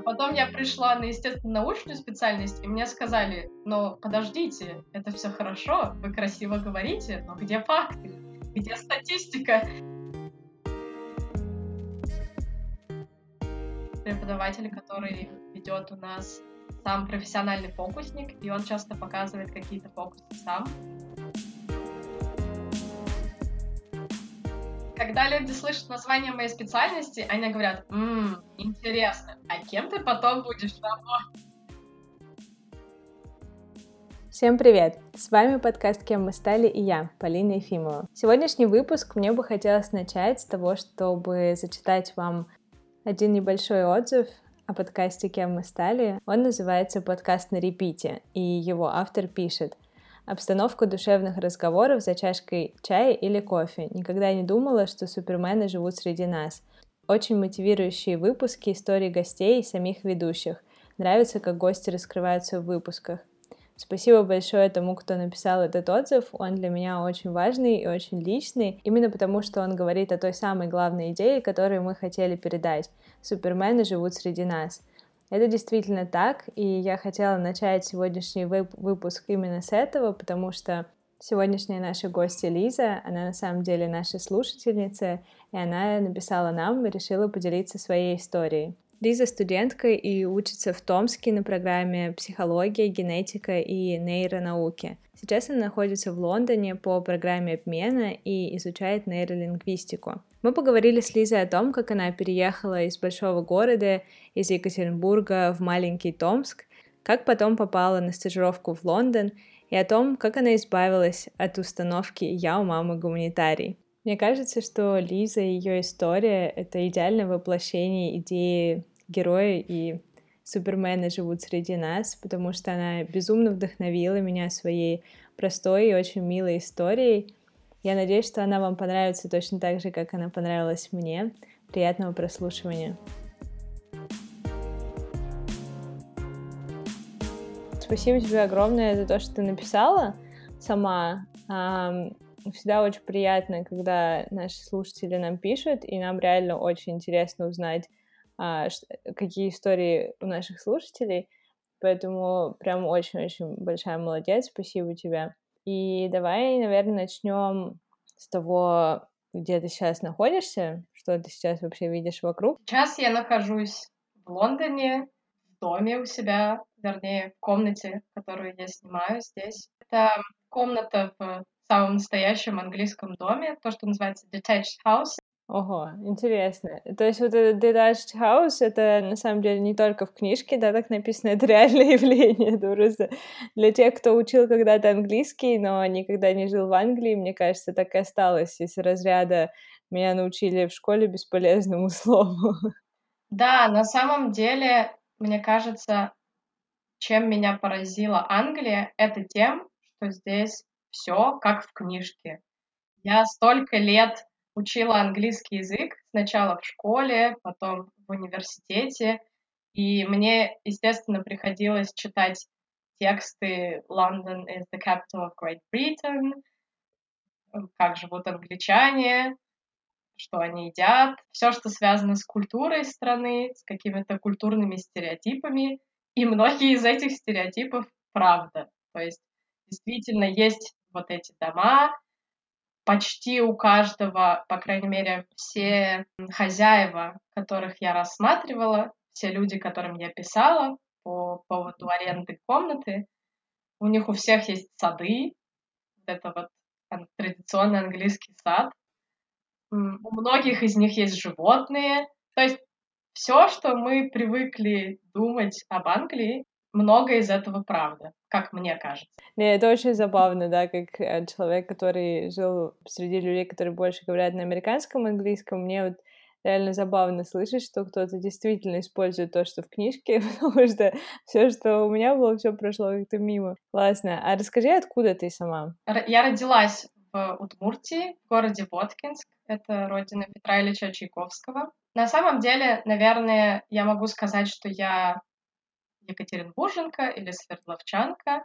А потом я пришла на естественно-научную специальность, и мне сказали, но подождите, это все хорошо, вы красиво говорите, но где факты? Где статистика? Преподаватель, который ведет у нас сам профессиональный фокусник, и он часто показывает какие-то фокусы сам. Когда люди слышат название моей специальности, они говорят, «Ммм, интересно, а кем ты потом будешь работать?» Всем привет! С вами подкаст «Кем мы стали» и я, Полина Ефимова. Сегодняшний выпуск мне бы хотелось начать с того, чтобы зачитать вам один небольшой отзыв о подкасте «Кем мы стали». Он называется «Подкаст на репите», и его автор пишет — Обстановка душевных разговоров за чашкой чая или кофе. Никогда не думала, что супермены живут среди нас. Очень мотивирующие выпуски, истории гостей и самих ведущих. Нравится, как гости раскрываются в выпусках. Спасибо большое тому, кто написал этот отзыв. Он для меня очень важный и очень личный, именно потому что он говорит о той самой главной идее, которую мы хотели передать. Супермены живут среди нас. Это действительно так, и я хотела начать сегодняшний выпуск именно с этого, потому что сегодняшняя наша гостья Лиза, она на самом деле наша слушательница, и она написала нам и решила поделиться своей историей. Лиза студентка и учится в Томске на программе «Психология, генетика и нейронауки». Сейчас она находится в Лондоне по программе обмена и изучает нейролингвистику. Мы поговорили с Лизой о том, как она переехала из большого города, из Екатеринбурга в маленький Томск, как потом попала на стажировку в Лондон и о том, как она избавилась от установки «я у мамы гуманитарий». Мне кажется, что Лиза и ее история — это идеальное воплощение идеи героя и супермены живут среди нас, потому что она безумно вдохновила меня своей простой и очень милой историей. Я надеюсь, что она вам понравится точно так же, как она понравилась мне. Приятного прослушивания. Спасибо тебе огромное за то, что ты написала сама. Всегда очень приятно, когда наши слушатели нам пишут, и нам реально очень интересно узнать, какие истории у наших слушателей. Поэтому прям очень-очень большая молодец, спасибо тебе. И давай, наверное, начнем с того, где ты сейчас находишься, что ты сейчас вообще видишь вокруг. Сейчас я нахожусь в Лондоне, в доме у себя, вернее, в комнате, которую я снимаю здесь. Это комната в самом настоящем английском доме, то, что называется detached house. Ого, интересно. То есть вот этот detached house, это на самом деле не только в книжке, да, так написано, это реальное явление. Просто для тех, кто учил когда-то английский, но никогда не жил в Англии, мне кажется, так и осталось из разряда меня научили в школе бесполезному слову. Да, на самом деле, мне кажется, чем меня поразила Англия, это тем, что здесь все как в книжке. Я столько лет учила английский язык сначала в школе, потом в университете, и мне, естественно, приходилось читать тексты «London is the capital of Great Britain», как живут англичане, что они едят, все, что связано с культурой страны, с какими-то культурными стереотипами. И многие из этих стереотипов правда. То есть действительно есть вот эти дома, почти у каждого, по крайней мере, все хозяева, которых я рассматривала, все люди, которым я писала по поводу аренды комнаты, у них у всех есть сады, это вот традиционный английский сад. У многих из них есть животные. То есть все, что мы привыкли думать об Англии, много из этого правда, как мне кажется. Не, это очень забавно, да, как э, человек, который жил среди людей, которые больше говорят на американском английском, мне вот реально забавно слышать, что кто-то действительно использует то, что в книжке, потому что все, что у меня было, все прошло как-то мимо. Классно. А расскажи, откуда ты сама? Я родилась в Удмуртии, в городе Воткинск. Это родина Петра Ильича Чайковского. На самом деле, наверное, я могу сказать, что я Екатеринбурженка или Свердловчанка.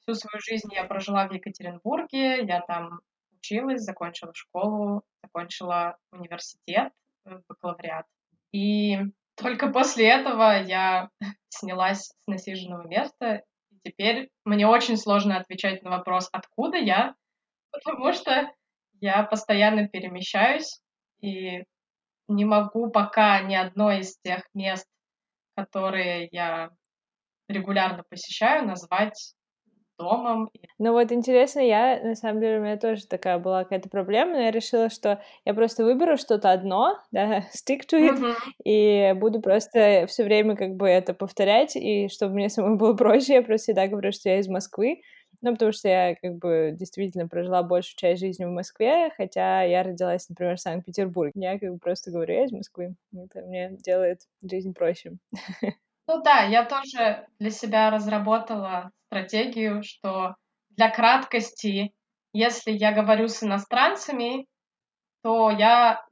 Всю свою жизнь я прожила в Екатеринбурге, я там училась, закончила школу, закончила университет, э, бакалавриат. И только после этого я снялась с насиженного места. И теперь мне очень сложно отвечать на вопрос, откуда я, потому что я постоянно перемещаюсь и не могу пока ни одно из тех мест, которые я регулярно посещаю, назвать домом. Ну вот интересно, я, на самом деле, у меня тоже такая была какая-то проблема, но я решила, что я просто выберу что-то одно, да, stick to it, mm-hmm. и буду просто все время как бы это повторять, и чтобы мне самой было проще, я просто всегда говорю, что я из Москвы, ну, потому что я как бы действительно прожила большую часть жизни в Москве, хотя я родилась, например, в Санкт-Петербурге. Я как бы просто говорю, я из Москвы. Это мне делает жизнь проще. Ну да, я тоже для себя разработала стратегию, что для краткости, если я говорю с иностранцами, то я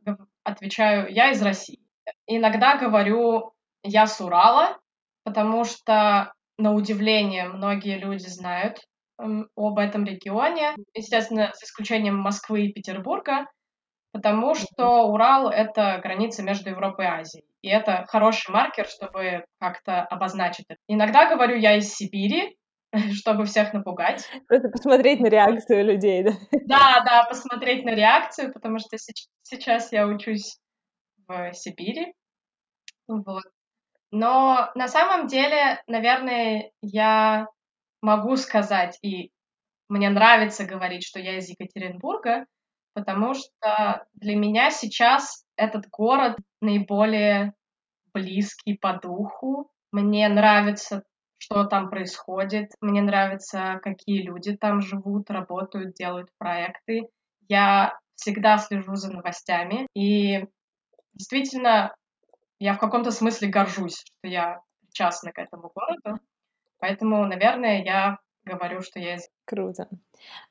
отвечаю, я из России. Иногда говорю, я с Урала, потому что, на удивление, многие люди знают об этом регионе, естественно, с исключением Москвы и Петербурга, потому что Урал — это граница между Европой и Азией. И это хороший маркер, чтобы как-то обозначить это. Иногда говорю я из Сибири, чтобы всех напугать. Просто посмотреть на реакцию людей, да? Да, да, посмотреть на реакцию, потому что сейчас я учусь в Сибири. Вот. Но на самом деле, наверное, я могу сказать, и мне нравится говорить, что я из Екатеринбурга, потому что для меня сейчас этот город наиболее близкий по духу. Мне нравится, что там происходит, мне нравится, какие люди там живут, работают, делают проекты. Я всегда слежу за новостями, и действительно, я в каком-то смысле горжусь, что я причастна к этому городу. Поэтому, наверное, я говорю, что я из... Круто.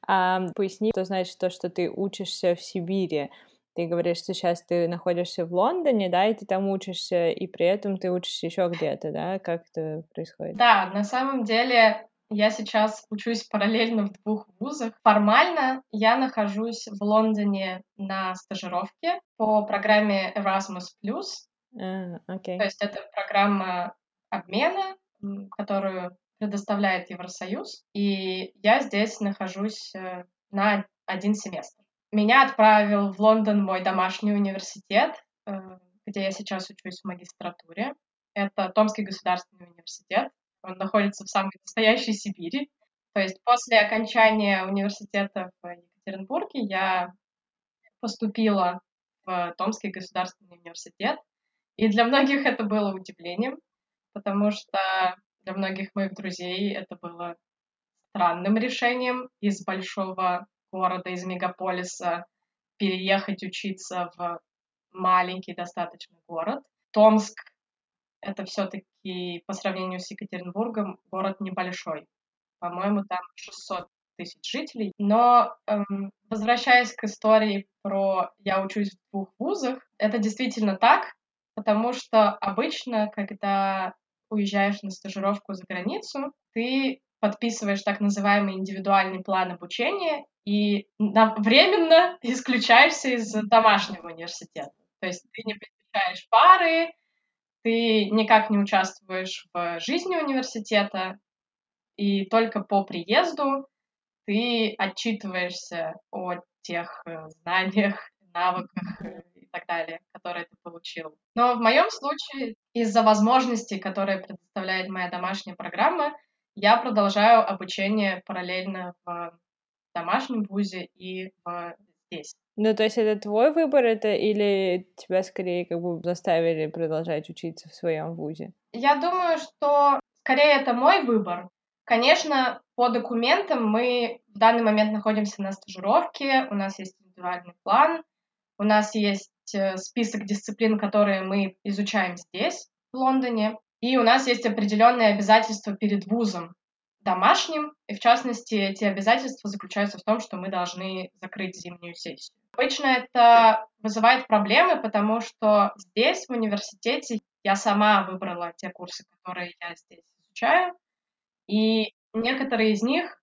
А, поясни, что значит то, что ты учишься в Сибири. Ты говоришь, что сейчас ты находишься в Лондоне, да, и ты там учишься, и при этом ты учишься еще где-то, да? Как это происходит? Да, на самом деле я сейчас учусь параллельно в двух вузах. Формально я нахожусь в Лондоне на стажировке по программе Erasmus+. Uh, okay. То есть это программа обмена, которую предоставляет Евросоюз, и я здесь нахожусь э, на один семестр. Меня отправил в Лондон мой домашний университет, э, где я сейчас учусь в магистратуре. Это Томский государственный университет. Он находится в самой настоящей Сибири. То есть после окончания университета в Екатеринбурге я поступила в Томский государственный университет. И для многих это было удивлением, потому что для многих моих друзей это было странным решением из большого города, из мегаполиса переехать учиться в маленький достаточно город. Томск — это все-таки по сравнению с Екатеринбургом город небольшой. По-моему, там 600 тысяч жителей. Но эм, возвращаясь к истории про «я учусь в двух вузах», это действительно так, потому что обычно, когда уезжаешь на стажировку за границу, ты подписываешь так называемый индивидуальный план обучения и временно исключаешься из домашнего университета. То есть ты не посещаешь пары, ты никак не участвуешь в жизни университета, и только по приезду ты отчитываешься о тех э, знаниях, навыках так далее, которые ты получил. Но в моем случае, из-за возможностей, которые предоставляет моя домашняя программа, я продолжаю обучение параллельно в домашнем вузе и в здесь. Ну, то есть это твой выбор, это или тебя скорее как бы заставили продолжать учиться в своем вузе? Я думаю, что скорее это мой выбор. Конечно, по документам мы в данный момент находимся на стажировке, у нас есть индивидуальный план, у нас есть Э, список дисциплин, которые мы изучаем здесь, в Лондоне, и у нас есть определенные обязательства перед вузом домашним, и в частности эти обязательства заключаются в том, что мы должны закрыть зимнюю сессию. Обычно это вызывает проблемы, потому что здесь, в университете, я сама выбрала те курсы, которые я здесь изучаю, и некоторые из них,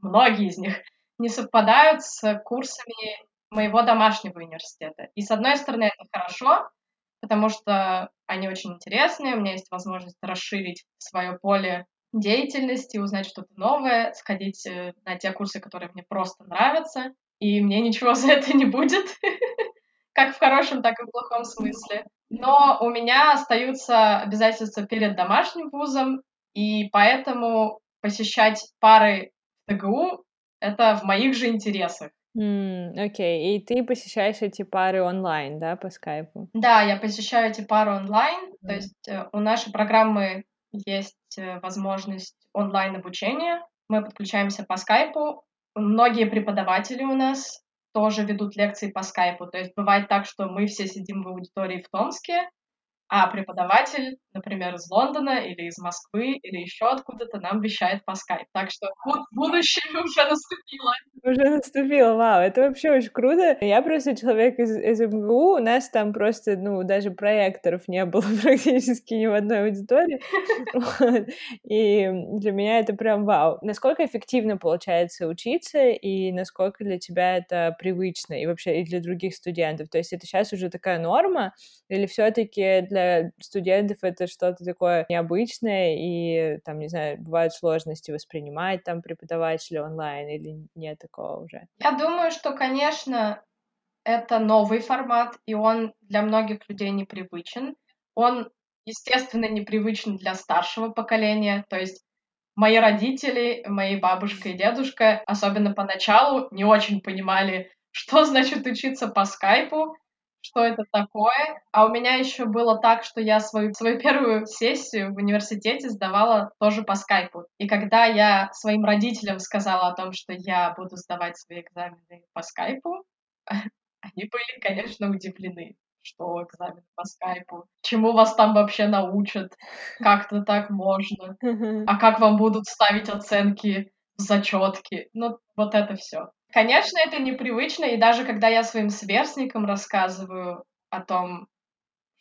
многие из них, не совпадают с курсами моего домашнего университета. И с одной стороны это хорошо, потому что они очень интересные, у меня есть возможность расширить свое поле деятельности, узнать что-то новое, сходить э, на те курсы, которые мне просто нравятся, и мне ничего за это не будет, как в хорошем, так и в плохом смысле. Но у меня остаются обязательства перед домашним вузом, и поэтому посещать пары ТГУ — это в моих же интересах. Окей, okay. и ты посещаешь эти пары онлайн, да, по скайпу? Да, я посещаю эти пары онлайн, то есть э, у нашей программы есть э, возможность онлайн-обучения, мы подключаемся по скайпу, многие преподаватели у нас тоже ведут лекции по скайпу, то есть бывает так, что мы все сидим в аудитории в Томске, а преподаватель, например, из Лондона или из Москвы или еще откуда-то нам вещает по скайпу. Так что будущее уже наступило. Уже наступило, вау, это вообще очень круто. Я просто человек из, из МГУ, у нас там просто, ну, даже проекторов не было практически ни в одной аудитории. И для меня это прям вау. Насколько эффективно получается учиться, и насколько для тебя это привычно, и вообще и для других студентов? То есть это сейчас уже такая норма, или все-таки для студентов это что-то такое необычное, и там, не знаю, бывают сложности воспринимать там преподавателя онлайн или нет такого уже? Я думаю, что, конечно, это новый формат, и он для многих людей непривычен. Он, естественно, непривычен для старшего поколения, то есть мои родители, мои бабушка и дедушка, особенно поначалу, не очень понимали, что значит учиться по скайпу, что это такое. А у меня еще было так, что я свою, свою первую сессию в университете сдавала тоже по скайпу. И когда я своим родителям сказала о том, что я буду сдавать свои экзамены по скайпу, они были, конечно, удивлены что экзамен по скайпу, чему вас там вообще научат, как-то так можно, а как вам будут ставить оценки в зачетки, ну вот это все. Конечно, это непривычно, и даже когда я своим сверстникам рассказываю о том,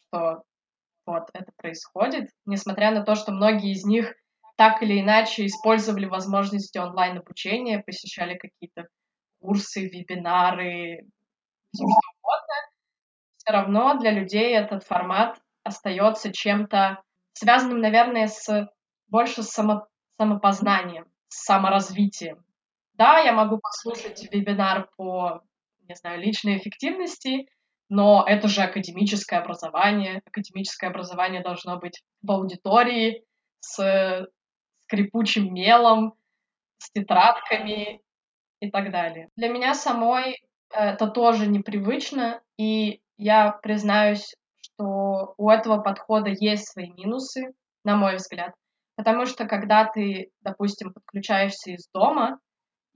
что вот это происходит, несмотря на то, что многие из них так или иначе использовали возможности онлайн-обучения, посещали какие-то курсы, вебинары, все что угодно, все равно для людей этот формат остается чем-то связанным, наверное, с больше само, самопознанием, с саморазвитием. Да, я могу послушать вебинар по, не знаю, личной эффективности, но это же академическое образование. Академическое образование должно быть в аудитории с скрипучим мелом, с тетрадками и так далее. Для меня самой это тоже непривычно, и я признаюсь, что у этого подхода есть свои минусы, на мой взгляд. Потому что когда ты, допустим, подключаешься из дома,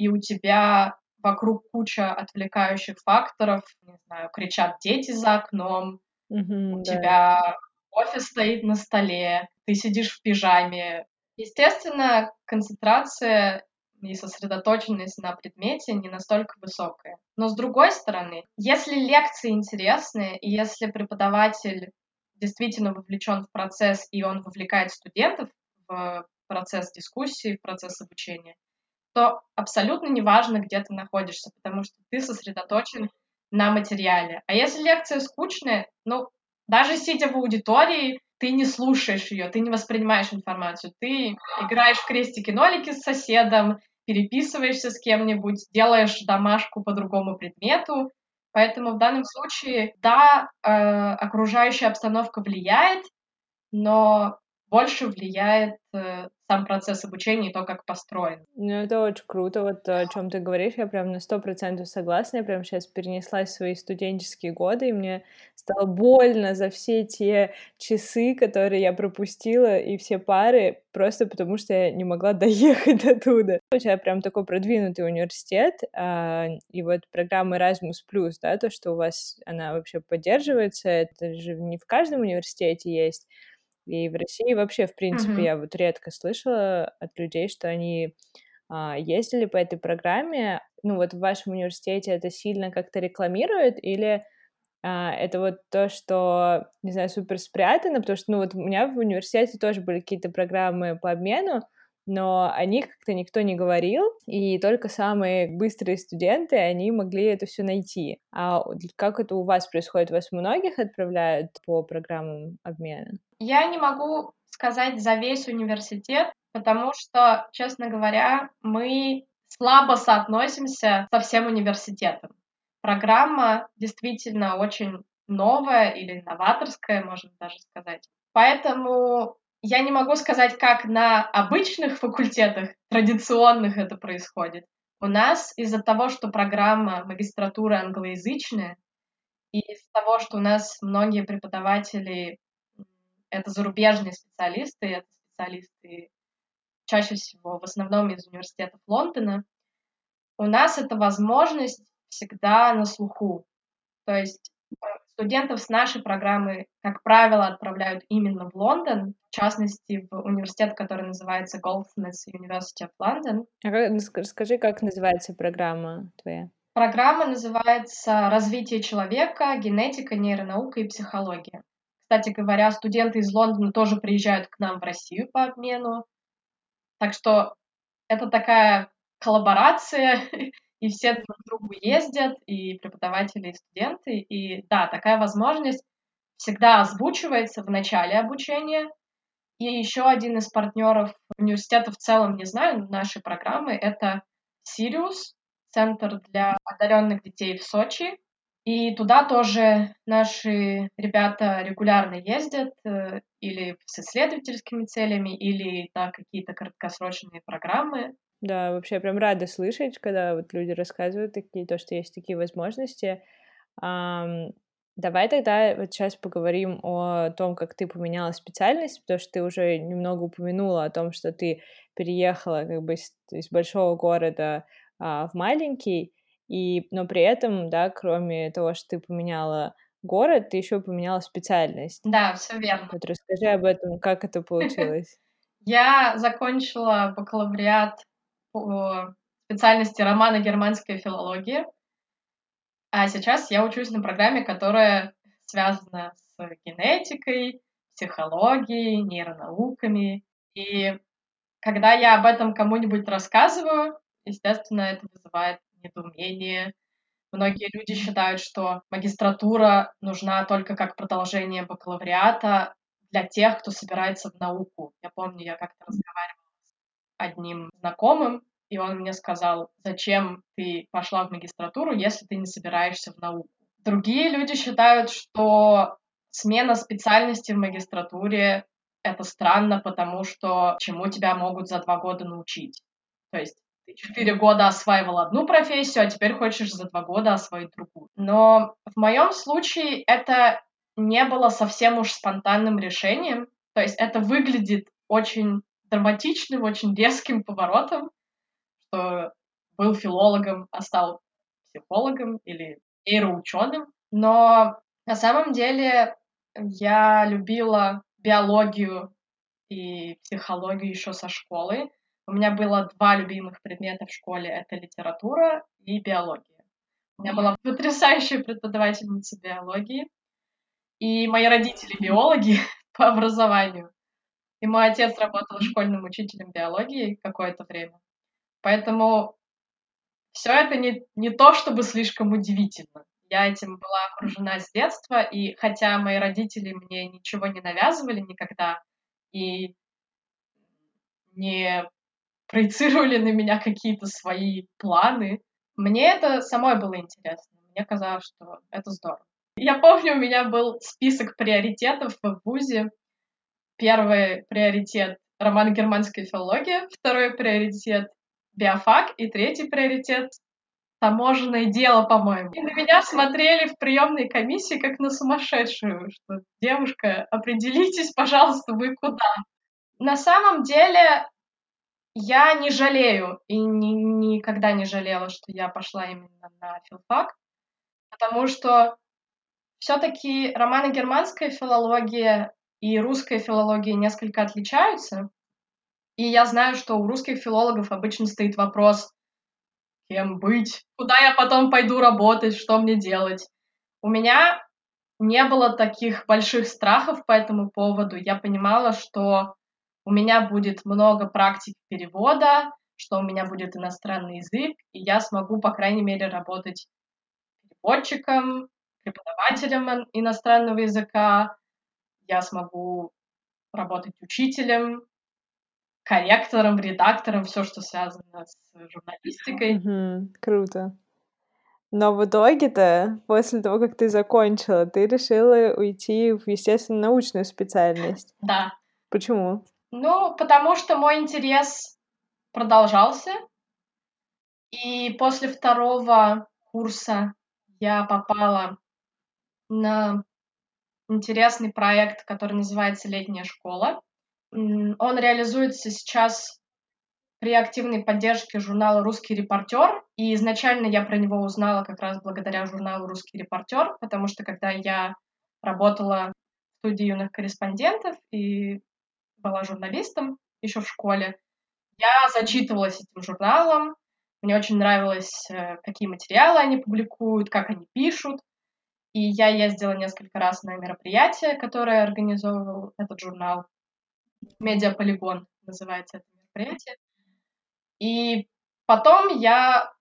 и у тебя вокруг куча отвлекающих факторов, не знаю, кричат дети за окном, mm-hmm, у да. тебя офис стоит на столе, ты сидишь в пижаме. Естественно, концентрация и сосредоточенность на предмете не настолько высокая. Но с другой стороны, если лекции интересные, и если преподаватель действительно вовлечен в процесс, и он вовлекает студентов в процесс дискуссии, в процесс обучения, то абсолютно неважно, где ты находишься, потому что ты сосредоточен на материале. А если лекция скучная, ну, даже сидя в аудитории, ты не слушаешь ее, ты не воспринимаешь информацию, ты играешь в крестики-нолики с соседом, переписываешься с кем-нибудь, делаешь домашку по другому предмету. Поэтому в данном случае, да, э, окружающая обстановка влияет, но больше влияет э, сам процесс обучения и то, как построен. Ну, это очень круто, вот о чем ты говоришь, я прям на сто процентов согласна, я прям сейчас перенеслась в свои студенческие годы, и мне стало больно за все те часы, которые я пропустила, и все пары, просто потому что я не могла доехать оттуда. У тебя прям такой продвинутый университет, а, и вот программа Erasmus+, да, то, что у вас она вообще поддерживается, это же не в каждом университете есть, и в России вообще, в принципе, mm-hmm. я вот редко слышала от людей, что они а, ездили по этой программе. Ну вот в вашем университете это сильно как-то рекламируют или а, это вот то, что, не знаю, супер спрятано, потому что, ну вот у меня в университете тоже были какие-то программы по обмену, но о них как-то никто не говорил, и только самые быстрые студенты, они могли это все найти. А как это у вас происходит? Вас многих отправляют по программам обмена? Я не могу сказать за весь университет, потому что, честно говоря, мы слабо соотносимся со всем университетом. Программа действительно очень новая или новаторская, можно даже сказать. Поэтому я не могу сказать, как на обычных факультетах традиционных это происходит. У нас из-за того, что программа магистратуры англоязычная, и из-за того, что у нас многие преподаватели это зарубежные специалисты, это специалисты чаще всего в основном из университетов Лондона, у нас эта возможность всегда на слуху. То есть студентов с нашей программы, как правило, отправляют именно в Лондон, в частности, в университет, который называется Goldsmiths University of London. Расскажи, как называется программа твоя? Программа называется «Развитие человека. Генетика, нейронаука и психология». Кстати говоря, студенты из Лондона тоже приезжают к нам в Россию по обмену. Так что это такая коллаборация и все друг к другу ездят, и преподаватели, и студенты. И да, такая возможность всегда озвучивается в начале обучения. И еще один из партнеров университета в целом, не знаю, нашей программы, это Сириус, центр для одаренных детей в Сочи. И туда тоже наши ребята регулярно ездят э, или с исследовательскими целями, или на какие-то краткосрочные программы. Да, вообще прям рада слышать, когда вот люди рассказывают такие, то, что есть такие возможности. Um, давай тогда вот сейчас поговорим о том, как ты поменяла специальность, потому что ты уже немного упомянула о том, что ты переехала как бы из, из большого города а, в маленький, и, но при этом, да, кроме того, что ты поменяла город, ты еще поменяла специальность. Да, все верно. Вот расскажи об этом, как это получилось. Я закончила бакалавриат специальности романа германская филология. А сейчас я учусь на программе, которая связана с генетикой, психологией, нейронауками. И когда я об этом кому-нибудь рассказываю, естественно, это вызывает недоумение. Многие люди считают, что магистратура нужна только как продолжение бакалавриата для тех, кто собирается в науку. Я помню, я как-то разговаривала одним знакомым, и он мне сказал, зачем ты пошла в магистратуру, если ты не собираешься в науку. Другие люди считают, что смена специальности в магистратуре — это странно, потому что чему тебя могут за два года научить. То есть ты четыре года осваивал одну профессию, а теперь хочешь за два года освоить другую. Но в моем случае это не было совсем уж спонтанным решением. То есть это выглядит очень драматичным, очень резким поворотом, что был филологом, а стал психологом или нейроученым. Но на самом деле я любила биологию и психологию еще со школы. У меня было два любимых предмета в школе. Это литература и биология. У меня была потрясающая преподавательница биологии. И мои родители биологи по образованию. И мой отец работал школьным учителем биологии какое-то время. Поэтому все это не, не то, чтобы слишком удивительно. Я этим была окружена с детства, и хотя мои родители мне ничего не навязывали никогда и не проецировали на меня какие-то свои планы, мне это самой было интересно. Мне казалось, что это здорово. Я помню, у меня был список приоритетов в ВУЗе Первый приоритет — роман германская филология, второй приоритет — биофак, и третий приоритет — таможенное дело, по-моему. И на меня смотрели в приемной комиссии как на сумасшедшую, что девушка, определитесь, пожалуйста, вы куда. На самом деле я не жалею и ни, никогда не жалела, что я пошла именно на филфак, потому что все-таки романо-германская филология и русская филология несколько отличаются. И я знаю, что у русских филологов обычно стоит вопрос, кем быть, куда я потом пойду работать, что мне делать. У меня не было таких больших страхов по этому поводу. Я понимала, что у меня будет много практик перевода, что у меня будет иностранный язык, и я смогу, по крайней мере, работать переводчиком, преподавателем иностранного языка, я смогу работать учителем, корректором, редактором, все, что связано с журналистикой. Угу, круто. Но в итоге-то, после того, как ты закончила, ты решила уйти в, естественно, научную специальность. Да. Почему? Ну, потому что мой интерес продолжался. И после второго курса я попала на интересный проект, который называется «Летняя школа». Он реализуется сейчас при активной поддержке журнала «Русский репортер». И изначально я про него узнала как раз благодаря журналу «Русский репортер», потому что когда я работала в студии юных корреспондентов и была журналистом еще в школе, я зачитывалась этим журналом. Мне очень нравилось, э, какие материалы они публикуют, как они пишут. И я ездила несколько раз на мероприятие, которое организовывал этот журнал. Медиаполигон называется это мероприятие. И потом я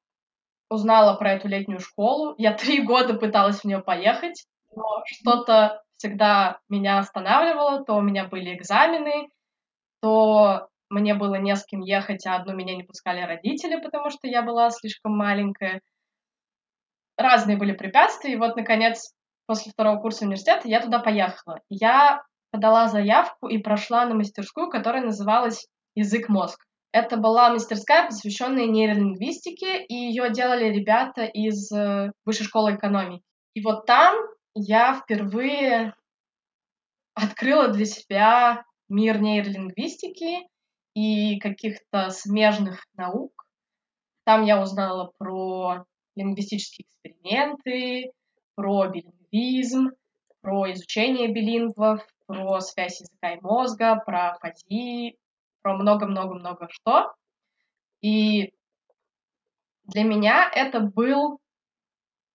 узнала про эту летнюю школу. Я три года пыталась в нее поехать, но что-то всегда меня останавливало. То у меня были экзамены, то мне было не с кем ехать, а одну меня не пускали родители, потому что я была слишком маленькая разные были препятствия, и вот, наконец, после второго курса университета я туда поехала. Я подала заявку и прошла на мастерскую, которая называлась «Язык мозг». Это была мастерская, посвященная нейролингвистике, и ее делали ребята из э, Высшей школы экономики. И вот там я впервые открыла для себя мир нейролингвистики и каких-то смежных наук. Там я узнала про лингвистические эксперименты, про билингвизм, про изучение билингвов, про связь языка и мозга, про фази, про много-много-много что. И для меня это был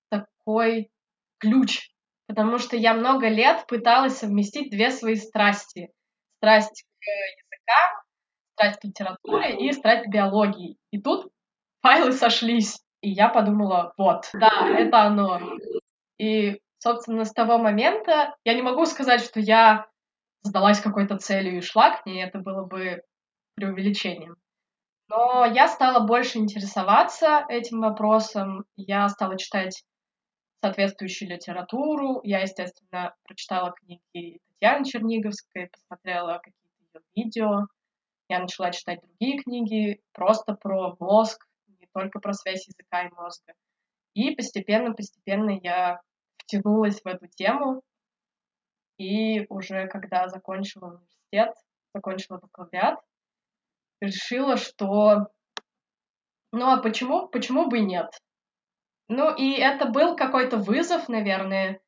такой ключ, потому что я много лет пыталась совместить две свои страсти. Страсть к языкам, страсть к литературе и страсть к биологии. И тут файлы сошлись. И я подумала, вот, да, это оно. И, собственно, с того момента я не могу сказать, что я сдалась какой-то целью и шла к ней, это было бы преувеличением. Но я стала больше интересоваться этим вопросом, я стала читать соответствующую литературу, я, естественно, прочитала книги Татьяны Черниговской, посмотрела какие-то видео, я начала читать другие книги просто про мозг, только про связь языка и мозга. И постепенно-постепенно я втянулась в эту тему, и уже когда закончила университет, закончила бакалавриат, решила, что ну а почему, почему бы и нет? Ну и это был какой-то вызов, наверное,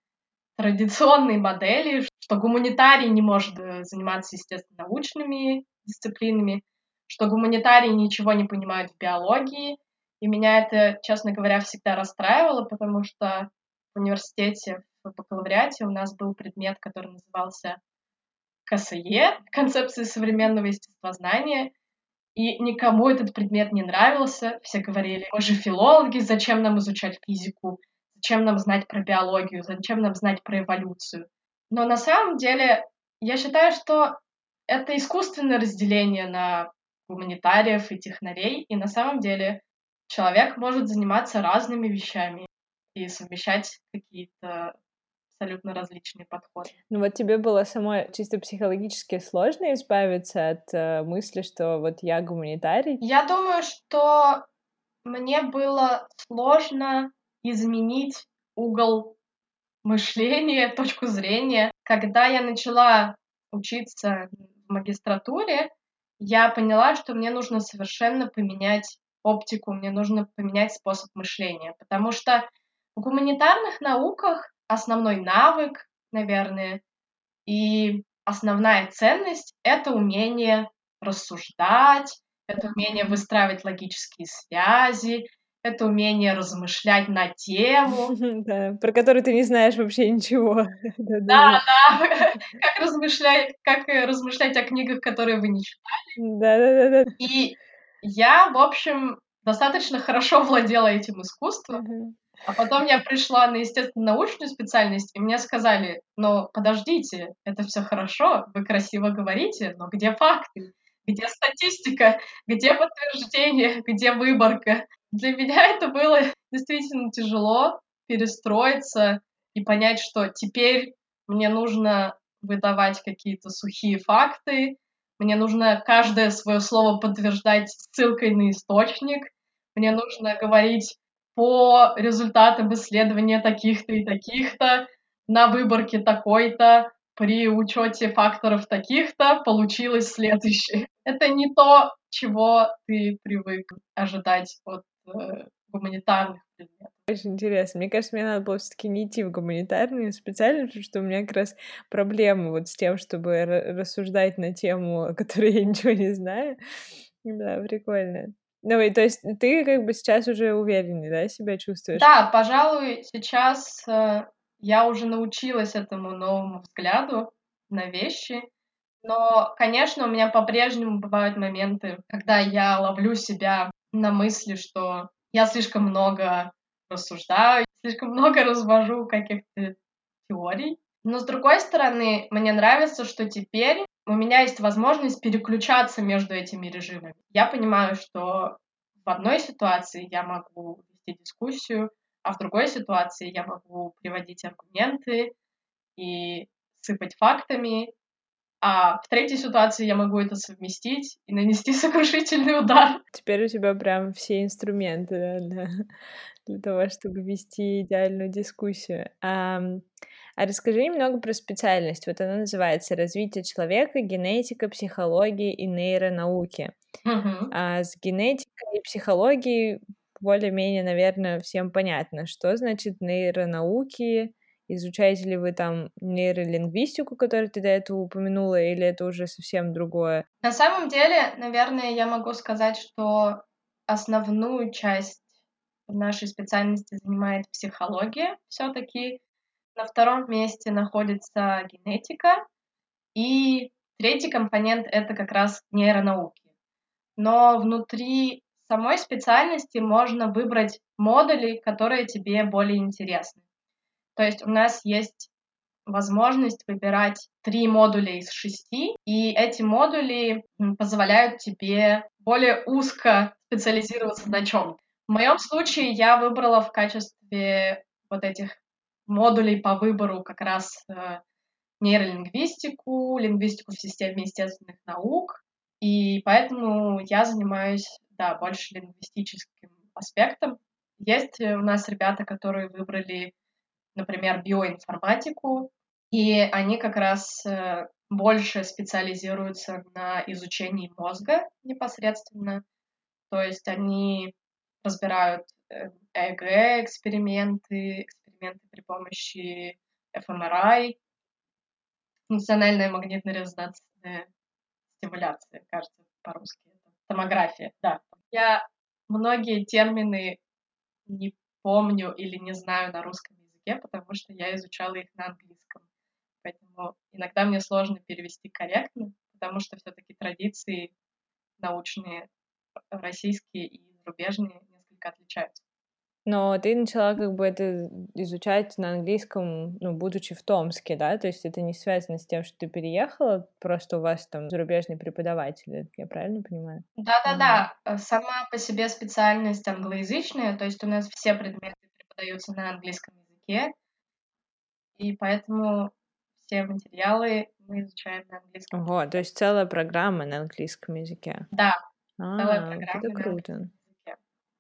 традиционной модели, что гуманитарий не может э, заниматься, естественно, научными дисциплинами, что гуманитарии ничего не понимают в биологии, и меня это, честно говоря, всегда расстраивало, потому что в университете, в бакалавриате у нас был предмет, который назывался КСЕ, концепция современного естествознания, и никому этот предмет не нравился. Все говорили, мы же филологи, зачем нам изучать физику, зачем нам знать про биологию, зачем нам знать про эволюцию. Но на самом деле я считаю, что это искусственное разделение на гуманитариев и технарей, и на самом деле человек может заниматься разными вещами и совмещать какие-то абсолютно различные подходы. Ну вот тебе было самой чисто психологически сложно избавиться от э, мысли, что вот я гуманитарий? Я думаю, что мне было сложно изменить угол мышления, точку зрения. Когда я начала учиться в магистратуре, я поняла, что мне нужно совершенно поменять оптику, мне нужно поменять способ мышления, потому что в гуманитарных науках основной навык, наверное, и основная ценность — это умение рассуждать, это умение выстраивать логические связи, это умение размышлять на тему. Да, про которую ты не знаешь вообще ничего. Да, да, как размышлять, как размышлять о книгах, которые вы не читали. Да, да, да. И я, в общем, достаточно хорошо владела этим искусством. А потом я пришла на естественно-научную специальность, и мне сказали, но подождите, это все хорошо, вы красиво говорите, но где факты? Где статистика? Где подтверждение? Где выборка? Для меня это было действительно тяжело перестроиться и понять, что теперь мне нужно выдавать какие-то сухие факты, мне нужно каждое свое слово подтверждать ссылкой на источник, мне нужно говорить по результатам исследования таких-то и таких-то, на выборке такой-то, при учете факторов таких-то получилось следующее. Это не то, чего ты привык ожидать от э, гуманитарных предметов. Очень интересно. Мне кажется, мне надо было все-таки не идти в гуманитарную специально, потому что у меня как раз проблемы вот с тем, чтобы рассуждать на тему, о которой я ничего не знаю. Да, прикольно. Ну, и то есть ты как бы сейчас уже увереннее, да, себя чувствуешь? Да, пожалуй, сейчас э, я уже научилась этому новому взгляду на вещи. Но, конечно, у меня по-прежнему бывают моменты, когда я ловлю себя на мысли, что я слишком много рассуждаю, слишком много развожу каких-то теорий. Но, с другой стороны, мне нравится, что теперь у меня есть возможность переключаться между этими режимами. Я понимаю, что в одной ситуации я могу вести дискуссию, а в другой ситуации я могу приводить аргументы и сыпать фактами, а в третьей ситуации я могу это совместить и нанести сокрушительный удар. Теперь у тебя прям все инструменты да, для, для того, чтобы вести идеальную дискуссию. А, а расскажи немного про специальность. Вот она называется «Развитие человека, генетика, психология и нейронауки». Угу. А с генетикой и психологией более-менее, наверное, всем понятно, что значит нейронауки, изучаете ли вы там нейролингвистику, которую ты до этого упомянула, или это уже совсем другое? На самом деле, наверное, я могу сказать, что основную часть нашей специальности занимает психология все-таки. На втором месте находится генетика. И третий компонент — это как раз нейронауки. Но внутри самой специальности можно выбрать модули, которые тебе более интересны. То есть у нас есть возможность выбирать три модуля из шести, и эти модули позволяют тебе более узко специализироваться на чем. В моем случае я выбрала в качестве вот этих модулей по выбору как раз э, нейролингвистику, лингвистику в системе естественных наук, и поэтому я занимаюсь да, больше лингвистическим аспектом. Есть у нас ребята, которые выбрали, например, биоинформатику, и они как раз э, больше специализируются на изучении мозга непосредственно. То есть они разбирают ЭГ-эксперименты, эксперименты при помощи fMRI, функциональная магнитно-резонансная стимуляция, кажется, по-русски. Томография, да. Я многие термины не помню или не знаю на русском языке, потому что я изучала их на английском. Поэтому иногда мне сложно перевести корректно, потому что все-таки традиции научные российские и зарубежные несколько отличаются. Но ты начала как бы это изучать на английском, ну, будучи в Томске, да? То есть это не связано с тем, что ты переехала, просто у вас там зарубежные преподаватели, я правильно понимаю? Да-да-да, mm сама по себе специальность англоязычная, то есть у нас все предметы преподаются на английском языке, и поэтому все материалы мы изучаем на английском. Ого, то есть целая программа на английском языке. Да, целая а, программа. Это круто.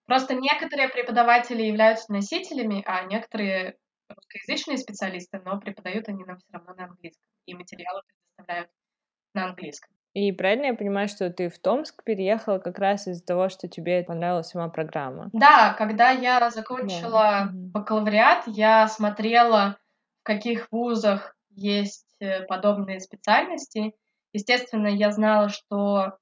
Просто некоторые преподаватели являются носителями, а некоторые русскоязычные специалисты, но преподают они нам все равно на английском. И материалы предоставляют на английском. И правильно я понимаю, что ты в Томск переехала как раз из-за того, что тебе понравилась сама программа? Да, когда я закончила yeah. бакалавриат, я смотрела, в каких вузах есть э, подобные специальности. Естественно, я знала, что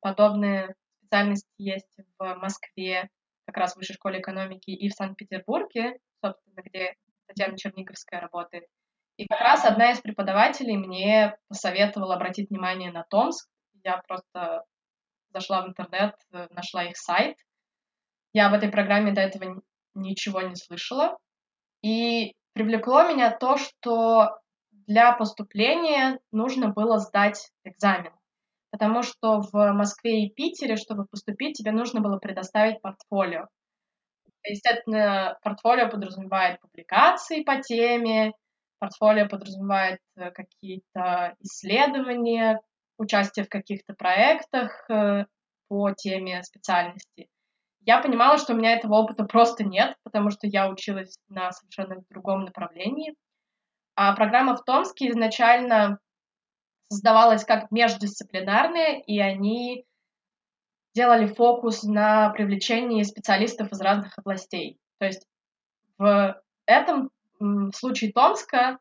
подобные специальности есть в Москве, как раз в Высшей школе экономики, и в Санкт-Петербурге, собственно, где Татьяна Черниговская работает. И как раз одна из преподавателей мне посоветовала обратить внимание на Томск. Я просто зашла в интернет, э, нашла их сайт. Я об этой программе до этого ничего не слышала. И привлекло меня то, что для поступления нужно было сдать экзамен. Потому что в Москве и Питере, чтобы поступить, тебе нужно было предоставить портфолио. Естественно, портфолио подразумевает публикации по теме, портфолио подразумевает э, какие-то исследования, участие в каких-то проектах э, по теме специальности. Я понимала, что у меня этого опыта просто нет, потому что я училась на совершенно другом направлении. А программа в Томске изначально создавалась как междисциплинарная, и они делали фокус на привлечении специалистов из разных областей. То есть в этом случае Томска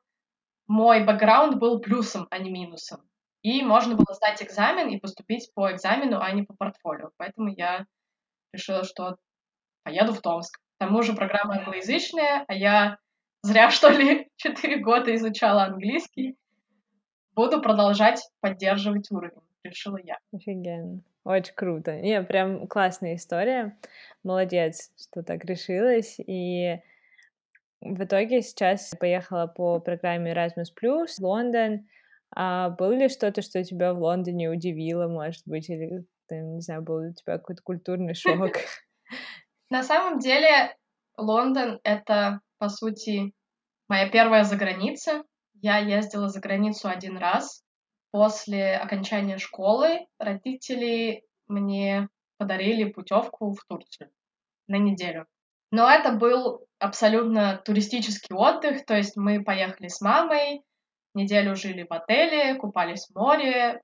мой бэкграунд был плюсом, а не минусом. И можно было сдать экзамен и поступить по экзамену, а не по портфолио. Поэтому я решила, что поеду в Томск. К тому же программа англоязычная, а я зря, что ли, четыре года изучала английский. Буду продолжать поддерживать уровень, решила я. Офигенно. Очень круто. Не, прям классная история. Молодец, что так решилась. И в итоге сейчас поехала по программе Erasmus+, Лондон. А было ли что-то, что тебя в Лондоне удивило, может быть, или, там, не знаю, был у тебя какой-то культурный шок? На самом деле Лондон — это, по сути, моя первая заграница. Я ездила за границу один раз. После окончания школы родители мне подарили путевку в Турцию на неделю. Но это был абсолютно туристический отдых, то есть мы поехали с мамой, неделю жили в отеле, купались в море,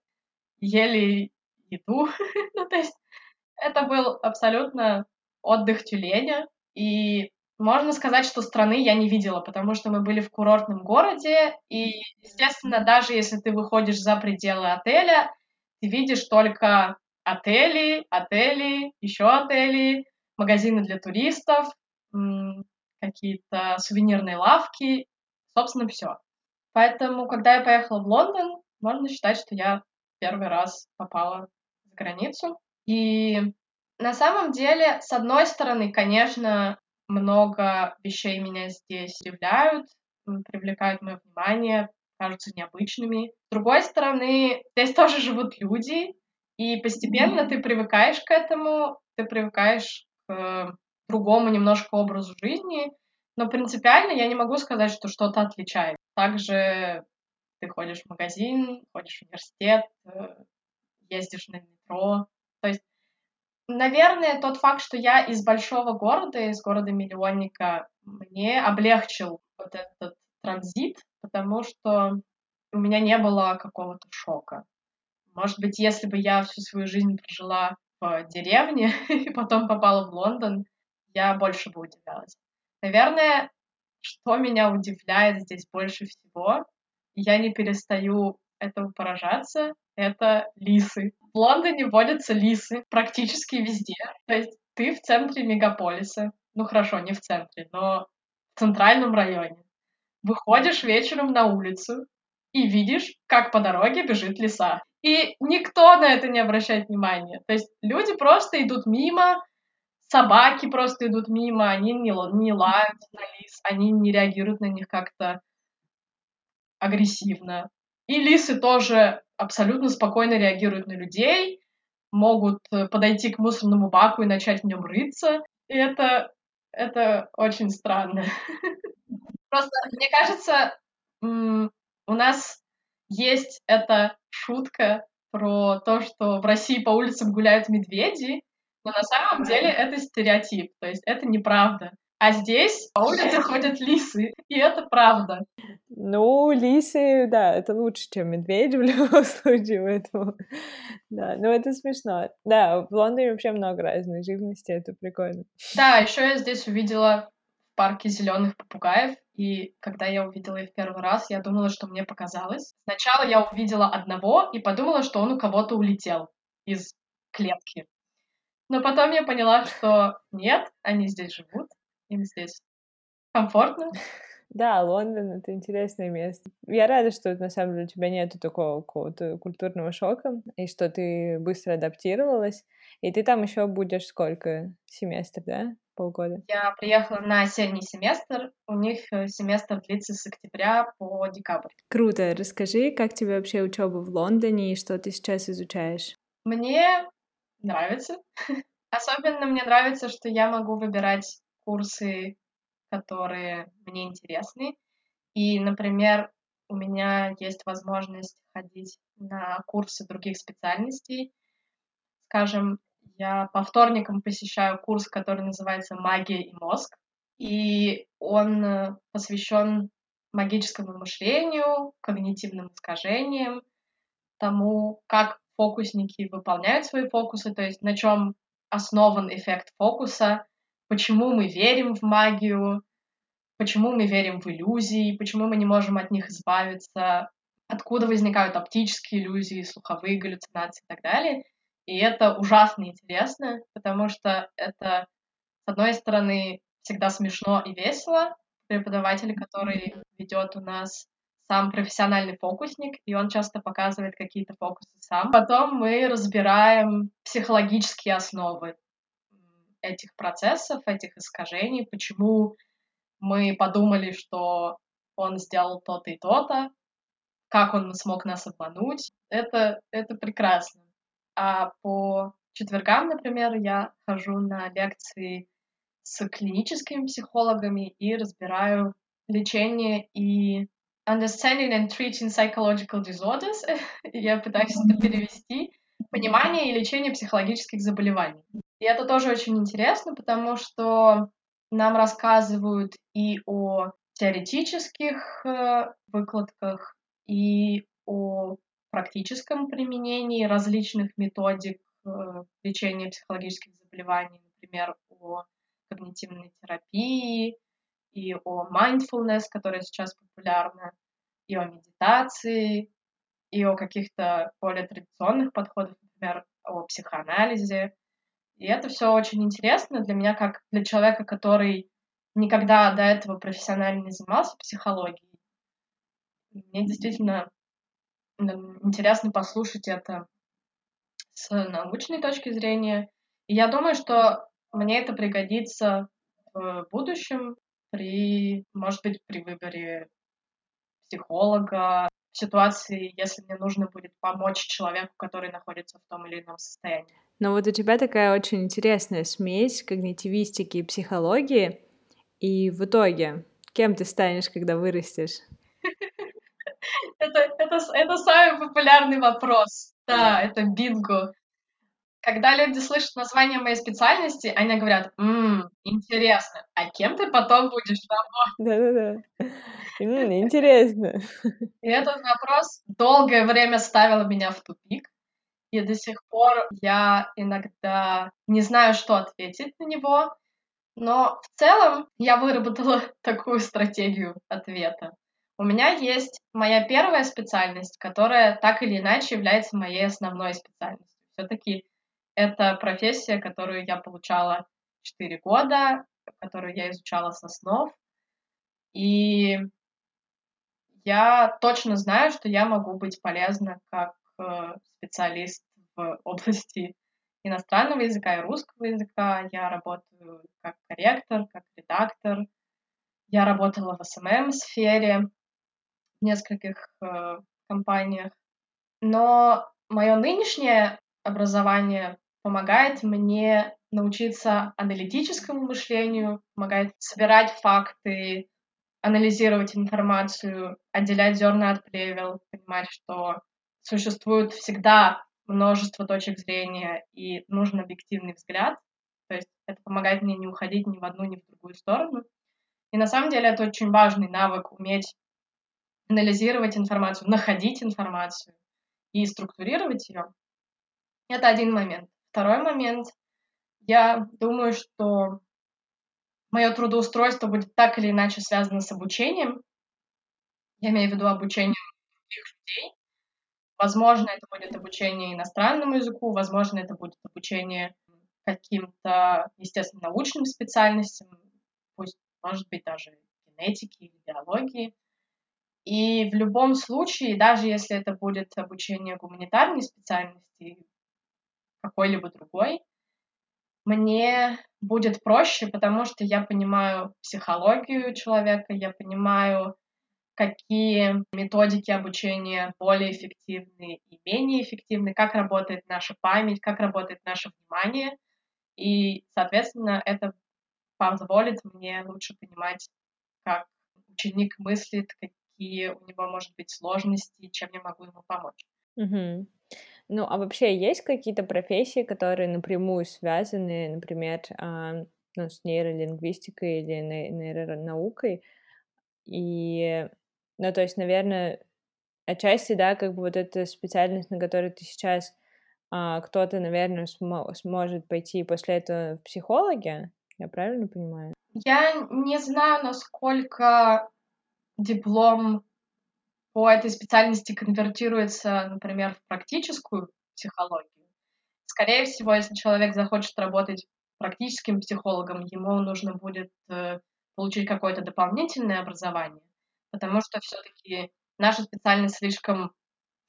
ели еду. ну, то есть это был абсолютно отдых тюленя. И можно сказать, что страны я не видела, потому что мы были в курортном городе, и, естественно, даже если ты выходишь за пределы отеля, ты видишь только отели, отели, еще отели, магазины для туристов, какие-то сувенирные лавки, собственно, все. Поэтому, когда я поехала в Лондон, можно считать, что я первый раз попала за границу. И на самом деле, с одной стороны, конечно, много вещей меня здесь удивляют, привлекают мое внимание, кажутся необычными. С другой стороны, здесь тоже живут люди, и постепенно ты привыкаешь к этому, ты привыкаешь к другому немножко образу жизни, но принципиально я не могу сказать, что что-то отличает. Также ты ходишь в магазин, ходишь в университет, э, ездишь на метро. То есть, наверное, тот факт, что я из большого города, из города-миллионника, мне облегчил вот этот транзит, потому что у меня не было какого-то шока. Может быть, если бы я всю свою жизнь прожила в деревне и потом попала в Лондон, я больше бы удивлялась. Наверное, что меня удивляет здесь больше всего, я не перестаю этому поражаться, это лисы. В Лондоне водятся лисы практически везде. То есть ты в центре мегаполиса, ну хорошо, не в центре, но в центральном районе. Выходишь вечером на улицу и видишь, как по дороге бежит лиса. И никто на это не обращает внимания. То есть люди просто идут мимо, собаки просто идут мимо, они не, не лают на лис, они не реагируют на них как-то агрессивно. И лисы тоже абсолютно спокойно реагируют на людей, могут э, подойти к мусорному баку и начать в нем рыться. И это, это очень странно. Просто, мне кажется, у нас есть эта шутка про то, что в России по улицам гуляют медведи, но на самом деле это стереотип, то есть это неправда. А здесь по улице ходят лисы, и это правда. Ну, лисы, да, это лучше, чем медведи в любом случае, поэтому, да, ну это смешно. Да, в Лондоне вообще много разной живности, это прикольно. Да, еще я здесь увидела в парке зеленых попугаев, и когда я увидела их первый раз, я думала, что мне показалось. Сначала я увидела одного и подумала, что он у кого-то улетел из клетки. Но потом я поняла, что нет, они здесь живут, им здесь комфортно. Да, Лондон — это интересное место. Я рада, что на самом деле у тебя нету такого какого-то культурного шока, и что ты быстро адаптировалась. И ты там еще будешь сколько? Семестр, да? Полгода? Я приехала на осенний семестр. У них э, семестр длится с октября по декабрь. Круто. Расскажи, как тебе вообще учеба в Лондоне и что ты сейчас изучаешь? Мне нравится. Особенно мне нравится, что я могу выбирать курсы которые мне интересны. И, например, у меня есть возможность ходить на курсы других специальностей. Скажем, я по вторникам посещаю курс, который называется «Магия и мозг», и он э, посвящен магическому мышлению, когнитивным искажениям, тому, как фокусники выполняют свои фокусы, то есть на чем основан эффект фокуса, почему мы верим в магию, почему мы верим в иллюзии, почему мы не можем от них избавиться, откуда возникают оптические иллюзии, слуховые галлюцинации и так далее. И это ужасно интересно, потому что это, с одной стороны, всегда смешно и весело. Преподаватель, который ведет у нас сам профессиональный фокусник, и он часто показывает какие-то фокусы сам. Потом мы разбираем психологические основы этих процессов, этих искажений, почему мы подумали, что он сделал то-то и то-то, как он смог нас обмануть. Это, это прекрасно. А по четвергам, например, я хожу на лекции с клиническими психологами и разбираю лечение и understanding and treating psychological disorders. я пытаюсь это перевести. Понимание и лечение психологических заболеваний. И это тоже очень интересно, потому что нам рассказывают и о теоретических э, выкладках, и о практическом применении различных методик э, лечения психологических заболеваний, например, о когнитивной терапии, и о mindfulness, которая сейчас популярна, и о медитации, и о каких-то более традиционных подходах, например, о психоанализе. И это все очень интересно для меня, как для человека, который никогда до этого профессионально не занимался психологией. Мне действительно интересно послушать это с научной точки зрения. И я думаю, что мне это пригодится в будущем при, может быть, при выборе психолога, в ситуации, если мне нужно будет помочь человеку, который находится в том или ином состоянии. Но вот у тебя такая очень интересная смесь когнитивистики и психологии. И в итоге, кем ты станешь, когда вырастешь? Это, это, это самый популярный вопрос. Да, это бинго. Когда люди слышат название моей специальности, они говорят, «Ммм, интересно, а кем ты потом будешь работать?» Да-да-да. Интересно. И этот вопрос долгое время ставил меня в тупик. И до сих пор я иногда не знаю, что ответить на него. Но в целом я выработала такую стратегию ответа. У меня есть моя первая специальность, которая так или иначе является моей основной специальностью. Все-таки это профессия, которую я получала 4 года, которую я изучала с основ. И я точно знаю, что я могу быть полезна как э, специалист в области иностранного языка и русского языка. Я работаю как корректор, как редактор. Я работала в СММ-сфере в нескольких э, компаниях. Но мое нынешнее образование помогает мне научиться аналитическому мышлению, помогает собирать факты, анализировать информацию, отделять зерна от плевел, понимать, что существует всегда множество точек зрения и нужен объективный взгляд. То есть это помогает мне не уходить ни в одну, ни в другую сторону. И на самом деле это очень важный навык уметь анализировать информацию, находить информацию и структурировать ее. Это один момент. Второй момент. Я думаю, что мое трудоустройство будет так или иначе связано с обучением. Я имею в виду обучение других людей. Возможно, это будет обучение иностранному языку, возможно, это будет обучение каким-то, естественно, научным специальностям, пусть, может быть, даже генетики биологии. И в любом случае, даже если это будет обучение гуманитарной специальности, какой-либо другой, мне будет проще, потому что я понимаю психологию человека, я понимаю, какие методики обучения более эффективны и менее эффективны, как работает наша память, как работает наше внимание. И, соответственно, это позволит мне лучше понимать, как ученик мыслит, какие у него, может быть, сложности, чем я могу ему помочь. Угу. Ну, а вообще есть какие-то профессии, которые напрямую связаны, например, а, ну, с нейролингвистикой или нейронаукой? И, ну, то есть, наверное, отчасти, да, как бы вот эта специальность, на которой ты сейчас а, кто-то, наверное, см- сможет пойти после этого в психологи, я правильно понимаю? Я не знаю, насколько диплом по этой специальности конвертируется, например, в практическую психологию. Скорее всего, если человек захочет работать практическим психологом, ему нужно будет э, получить какое-то дополнительное образование, потому что все-таки наша специальность слишком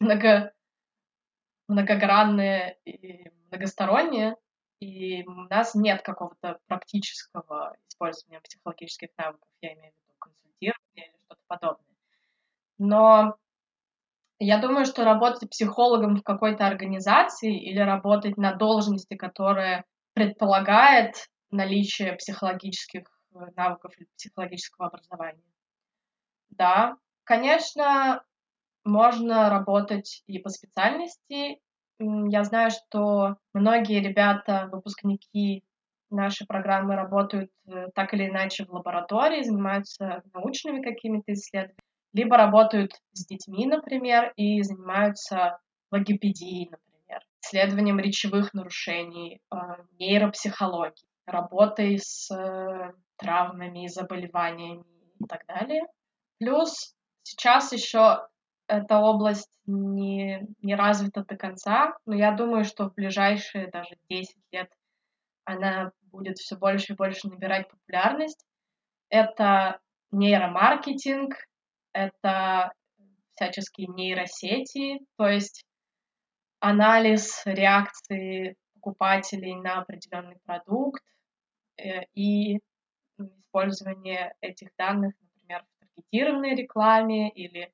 много, многогранная и многосторонняя, и у нас нет какого-то практического использования психологических навыков, я имею в виду консультирование или что-то подобное. Но я думаю, что работать психологом в какой-то организации или работать на должности, которая предполагает наличие психологических э, навыков или психологического образования. Да, конечно, можно работать и по специальности. Я знаю, что многие ребята, выпускники нашей программы работают э, так или иначе в лаборатории, занимаются научными какими-то исследованиями либо работают с детьми, например, и занимаются логопедией, например, исследованием речевых нарушений, а, нейропсихологией, работой с э, травмами заболеваниями и так далее. Плюс сейчас еще эта область не, не развита до конца, но я думаю, что в ближайшие даже 10 лет она будет все больше и больше набирать популярность. Это нейромаркетинг, это всяческие нейросети, то есть анализ реакции покупателей на определенный продукт э, и использование этих данных, например, в таргетированной рекламе или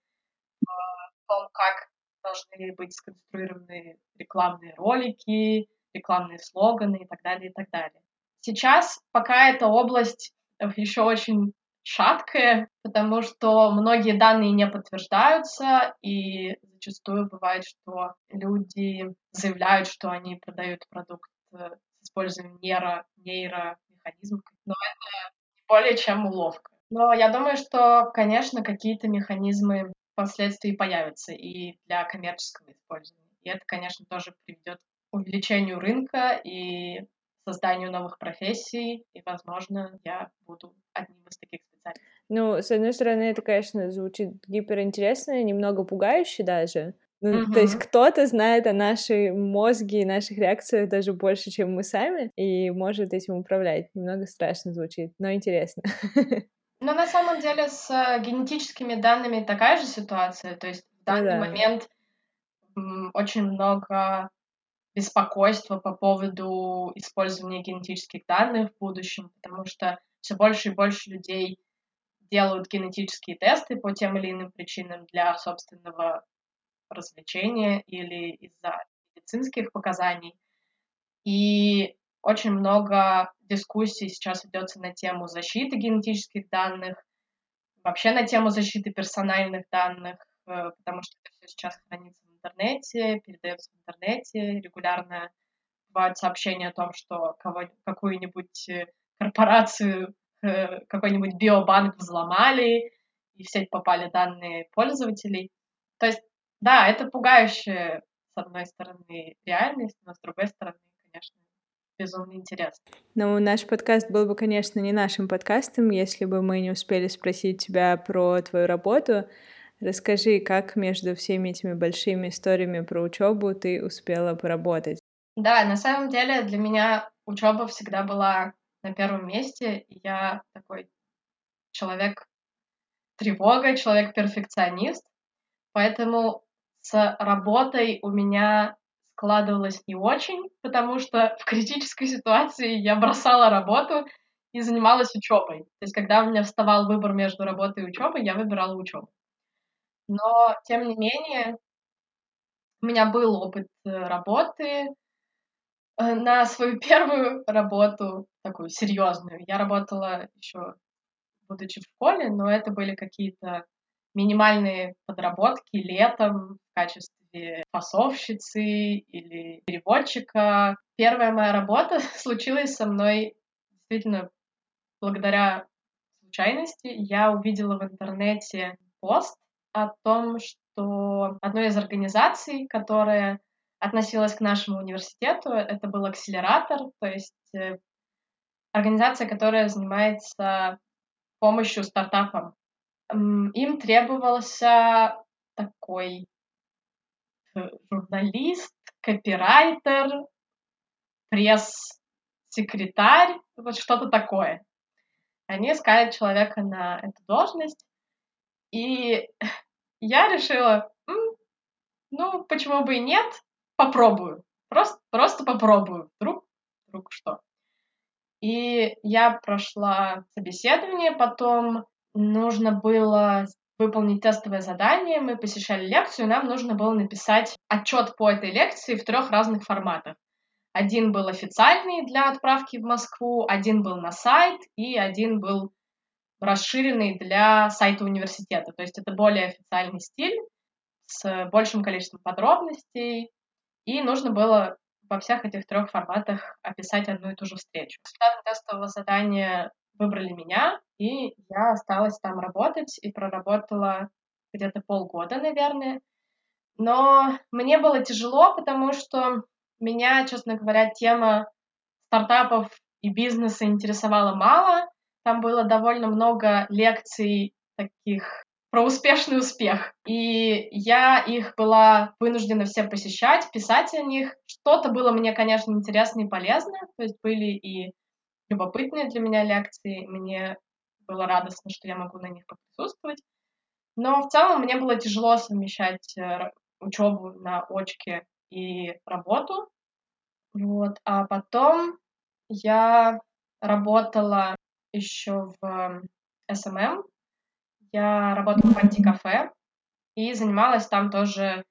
в том, как должны быть сконструированы рекламные ролики, рекламные слоганы и так далее, и так далее. Сейчас пока эта область еще очень шаткое, потому что многие данные не подтверждаются, и зачастую бывает, что люди заявляют, что они продают продукт э, с использованием нейро, нейромеханизмов, но это более чем уловка. Но я думаю, что, конечно, какие-то механизмы впоследствии появятся и для коммерческого использования. И это, конечно, тоже приведет к увеличению рынка и созданию новых профессий, и, возможно, я буду одним из таких специалистов. Ну, с одной стороны, это, конечно, звучит гиперинтересно, немного пугающе даже. Ну, угу. То есть кто-то знает о нашей мозге и наших реакциях даже больше, чем мы сами, и может этим управлять. Немного страшно звучит, но интересно. Но на самом деле с э, генетическими данными такая же ситуация. То есть в данный ну, да. момент очень много беспокойства по поводу использования генетических данных в будущем, потому что все больше и больше людей делают генетические тесты по тем или иным причинам для собственного развлечения или из-за медицинских показаний. И очень много дискуссий сейчас ведется на тему защиты генетических данных, вообще на тему защиты персональных данных, э, потому что это все сейчас хранится интернете, передается в интернете, регулярно бывают сообщения о том, что кого, какую-нибудь э, корпорацию Э, какой-нибудь биобанк взломали, и в сеть попали данные пользователей. То есть, да, это пугающая, с одной стороны, реальность, но с другой стороны, конечно, безумно интересно. Ну, наш подкаст был бы, конечно, не нашим подкастом, если бы мы не успели спросить тебя про твою работу. Расскажи, как между всеми этими большими историями про учебу ты успела поработать? Да, на самом деле для меня учеба всегда была на первом месте, я такой человек тревога, человек-перфекционист, поэтому с работой у меня складывалось не очень, потому что в критической ситуации я бросала работу и занималась учебой. То есть, когда у меня вставал выбор между работой и учебой, я выбирала учебу. Но, тем не менее, у меня был опыт э, работы. Э, на свою первую работу, такую серьезную, я работала еще будучи в школе, но это были какие-то минимальные подработки летом в качестве фасовщицы или переводчика. Первая моя работа случилась со мной действительно благодаря случайности. Я увидела в интернете пост о том, что одной из организаций, которая относилась к нашему университету, это был акселератор, то есть э, организация, которая занимается помощью стартапам. Им требовался такой э, журналист, копирайтер, пресс-секретарь, вот что-то такое. Они искали человека на эту должность, и я решила, ну, почему бы и нет, попробую. Просто, просто попробую. Вдруг, вдруг что. И я прошла собеседование, потом нужно было выполнить тестовое задание, мы посещали лекцию, нам нужно было написать отчет по этой лекции в трех разных форматах. Один был официальный для отправки в Москву, один был на сайт и один был расширенный для сайта университета. То есть это более официальный стиль с большим количеством подробностей. И нужно было во всех этих трех форматах описать одну и ту же встречу. Результаты тестового задания выбрали меня, и я осталась там работать и проработала где-то полгода, наверное. Но мне было тяжело, потому что меня, честно говоря, тема стартапов и бизнеса интересовала мало. Там было довольно много лекций таких про успешный успех. И я их была вынуждена все посещать, писать о них. Что-то было мне, конечно, интересно и полезно. То есть были и любопытные для меня лекции. Мне было радостно, что я могу на них присутствовать. Но в целом мне было тяжело совмещать э, учебу на очке и работу. Вот. А потом я работала еще в SMM, я работала в антикафе и занималась там тоже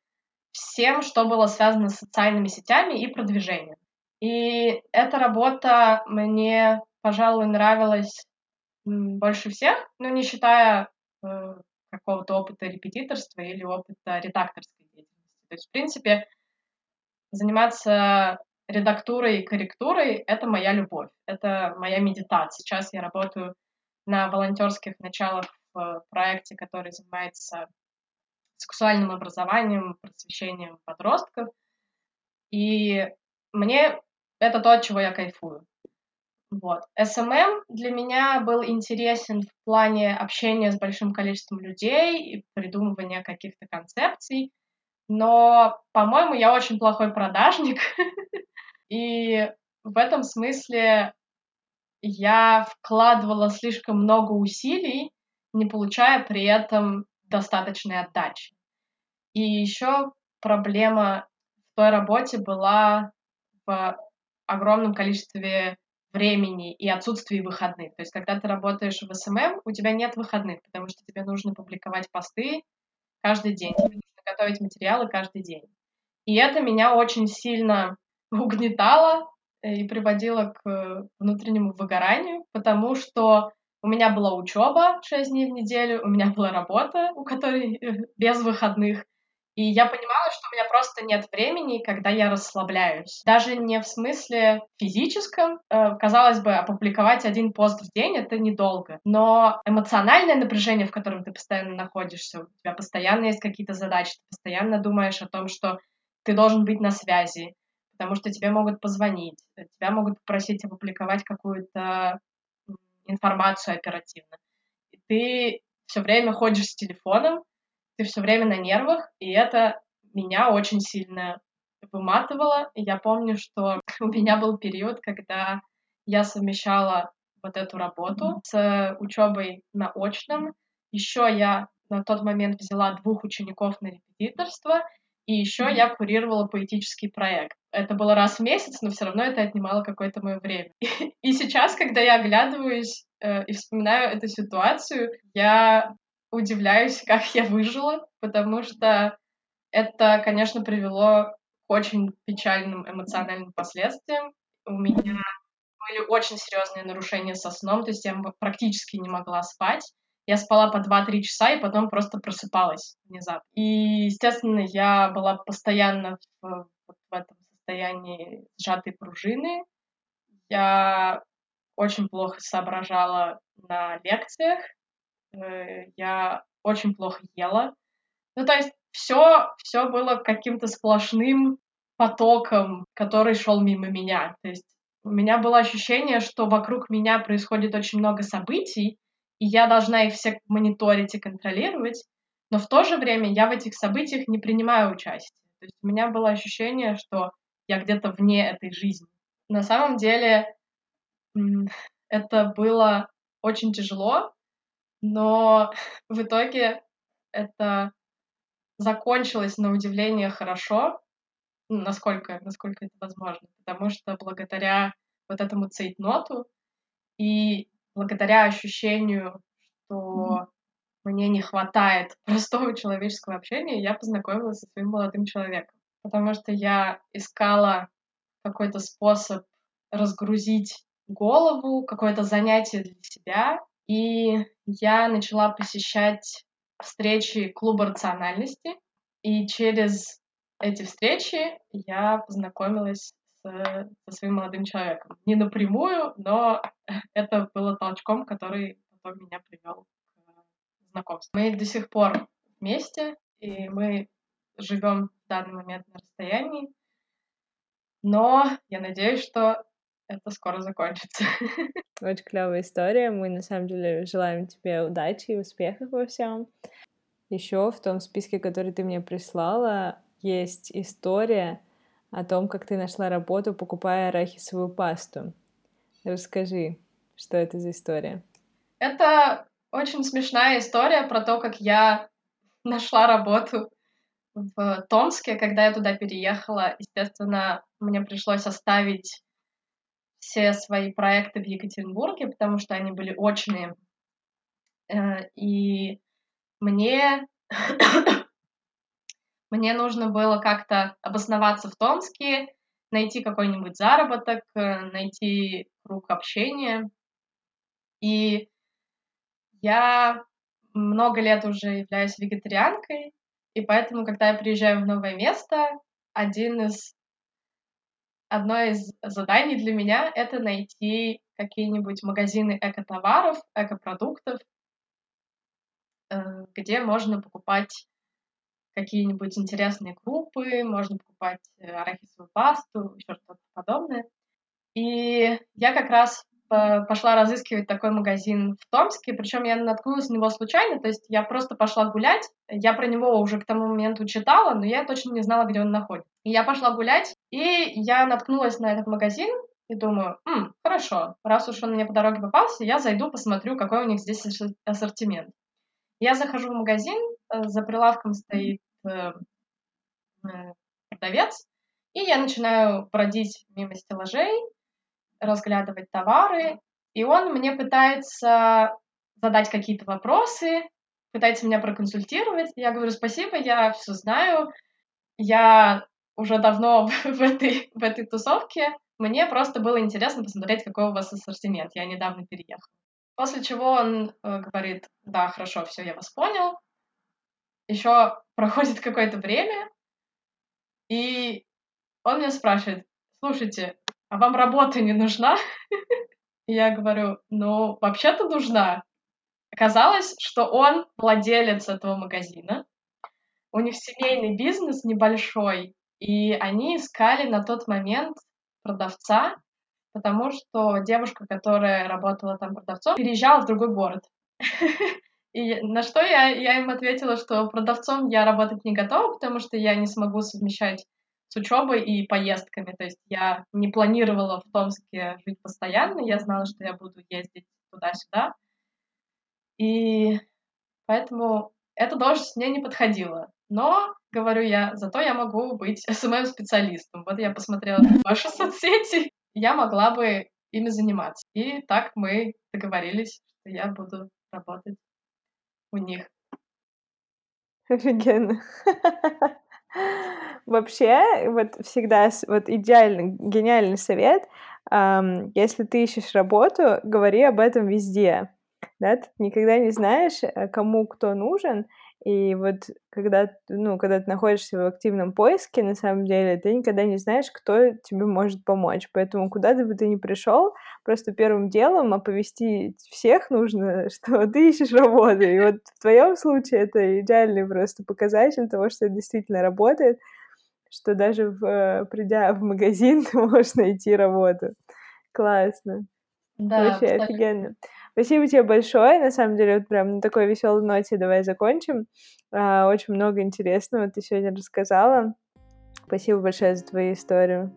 всем, что было связано с социальными сетями и продвижением. И эта работа мне, пожалуй, нравилась больше всех, но не считая э, какого-то опыта репетиторства или опыта редакторской деятельности. То есть, в принципе, заниматься редактурой и корректурой — это моя любовь, это моя медитация. Сейчас я работаю на волонтерских началах в проекте, который занимается сексуальным образованием, просвещением подростков. И мне это то, от чего я кайфую. Вот. SMM для меня был интересен в плане общения с большим количеством людей и придумывания каких-то концепций, но, по-моему, я очень плохой продажник, и в этом смысле я вкладывала слишком много усилий не получая при этом достаточной отдачи. И еще проблема в той работе была в огромном количестве времени и отсутствии выходных. То есть, когда ты работаешь в SMM, у тебя нет выходных, потому что тебе нужно публиковать посты каждый день, тебе нужно готовить материалы каждый день. И это меня очень сильно угнетало и приводило к внутреннему выгоранию, потому что у меня была учеба 6 дней в неделю, у меня была работа, у которой э, без выходных. И я понимала, что у меня просто нет времени, когда я расслабляюсь. Даже не в смысле физическом. Э, казалось бы, опубликовать один пост в день — это недолго. Но эмоциональное напряжение, в котором ты постоянно находишься, у тебя постоянно есть какие-то задачи, ты постоянно думаешь о том, что ты должен быть на связи, потому что тебе могут позвонить, тебя могут попросить опубликовать какую-то информацию оперативно. И ты все время ходишь с телефоном, ты все время на нервах, и это меня очень сильно выматывало. Я помню, что у меня был период, когда я совмещала вот эту работу с учебой на очном. Еще я на тот момент взяла двух учеников на репетиторство, и еще я курировала поэтический проект. Это было раз в месяц, но все равно это отнимало какое-то мое время. И сейчас, когда я оглядываюсь э, и вспоминаю эту ситуацию, я удивляюсь, как я выжила, потому что это, конечно, привело к очень печальным эмоциональным последствиям. У меня были очень серьезные нарушения со сном, то есть я практически не могла спать. Я спала по 2-3 часа и потом просто просыпалась внезапно. И, естественно, я была постоянно в, в этом состоянии сжатой пружины. Я очень плохо соображала на лекциях. Э, я очень плохо ела. Ну, то есть все, все было каким-то сплошным потоком, который шел мимо меня. То есть у меня было ощущение, что вокруг меня происходит очень много событий, и я должна их все мониторить и контролировать, но в то же время я в этих событиях не принимаю участие. То есть у меня было ощущение, что я где-то вне этой жизни. На самом деле это было очень тяжело, но в итоге это закончилось на удивление хорошо, ну, насколько, насколько это возможно, потому что благодаря вот этому цейтноту и благодаря ощущению, что мне не хватает простого человеческого общения, я познакомилась со своим молодым человеком. Потому что я искала какой-то способ разгрузить голову, какое-то занятие для себя. И я начала посещать встречи клуба рациональности. И через эти встречи я познакомилась со своим молодым человеком. Не напрямую, но это было толчком, который потом меня привел к знакомству. Мы до сих пор вместе, и мы живем в данный момент на расстоянии. Но я надеюсь, что это скоро закончится. Очень клевая история. Мы на самом деле желаем тебе удачи и успехов во всем. Еще в том списке, который ты мне прислала, есть история о том, как ты нашла работу, покупая арахисовую пасту. Расскажи, что это за история? Это очень смешная история про то, как я нашла работу в Томске, когда я туда переехала. Естественно, мне пришлось оставить все свои проекты в Екатеринбурге, потому что они были очные. Э, и мне мне нужно было как-то обосноваться в Томске, найти какой-нибудь заработок, э, найти круг общения. И я много лет уже являюсь вегетарианкой, и поэтому, когда я приезжаю в новое место, один из одно из заданий для меня — это найти какие-нибудь магазины экотоваров, экопродуктов, э, где можно покупать какие-нибудь интересные крупы, можно покупать э, арахисовую пасту, еще что-то подобное. И я как раз э, пошла разыскивать такой магазин в Томске, причем я наткнулась на него случайно, то есть я просто пошла гулять, я про него уже к тому моменту читала, но я точно не знала, где он находится. И я пошла гулять, и я наткнулась на этот магазин, и думаю, М, хорошо, раз уж он мне по дороге попался, я зайду, посмотрю, какой у них здесь ассортимент. Я захожу в магазин, за прилавком стоит э, э, продавец, и я начинаю бродить мимо стеллажей, разглядывать товары, и он мне пытается задать какие-то вопросы, пытается меня проконсультировать. Я говорю, спасибо, я все знаю, я уже давно в этой, в этой тусовке, мне просто было интересно посмотреть, какой у вас ассортимент. Я недавно переехала. После чего он э, говорит, да, хорошо, все, я вас понял. Еще проходит какое-то время, и он меня спрашивает, слушайте, а вам работа не нужна? Я говорю, ну, вообще-то нужна. Оказалось, что он владелец этого магазина, у них семейный бизнес небольшой, и они искали на тот момент продавца, потому что девушка, которая работала там продавцом, переезжала в другой город. И на что я, я им ответила, что продавцом я работать не готова, потому что я не смогу совмещать с учебой и поездками. То есть я не планировала в Томске жить постоянно, я знала, что я буду ездить туда-сюда. И поэтому эта должность мне не подходила. Но, говорю я, зато я могу быть СММ-специалистом. Вот я посмотрела ваши соцсети, я могла бы ими заниматься. И так мы договорились, что я буду работать у них. Офигенно. Вообще, вот всегда вот идеальный, гениальный совет, если ты ищешь работу, говори об этом везде. Да? Ты никогда не знаешь, э, кому кто нужен, и вот когда, ну, когда ты находишься в активном поиске, на самом деле, ты никогда не знаешь, кто тебе может помочь. Поэтому куда бы ты ни пришел, просто первым делом оповести всех нужно, что ты ищешь работу. И вот в твоем случае это идеальный просто показатель того, что это действительно работает, что даже в, придя в магазин, ты можешь найти работу. Классно. Да, Вообще кстати. офигенно. Спасибо тебе большое. На самом деле, вот прям на такой веселой ноте давай закончим. А, очень много интересного ты сегодня рассказала. Спасибо большое за твою историю.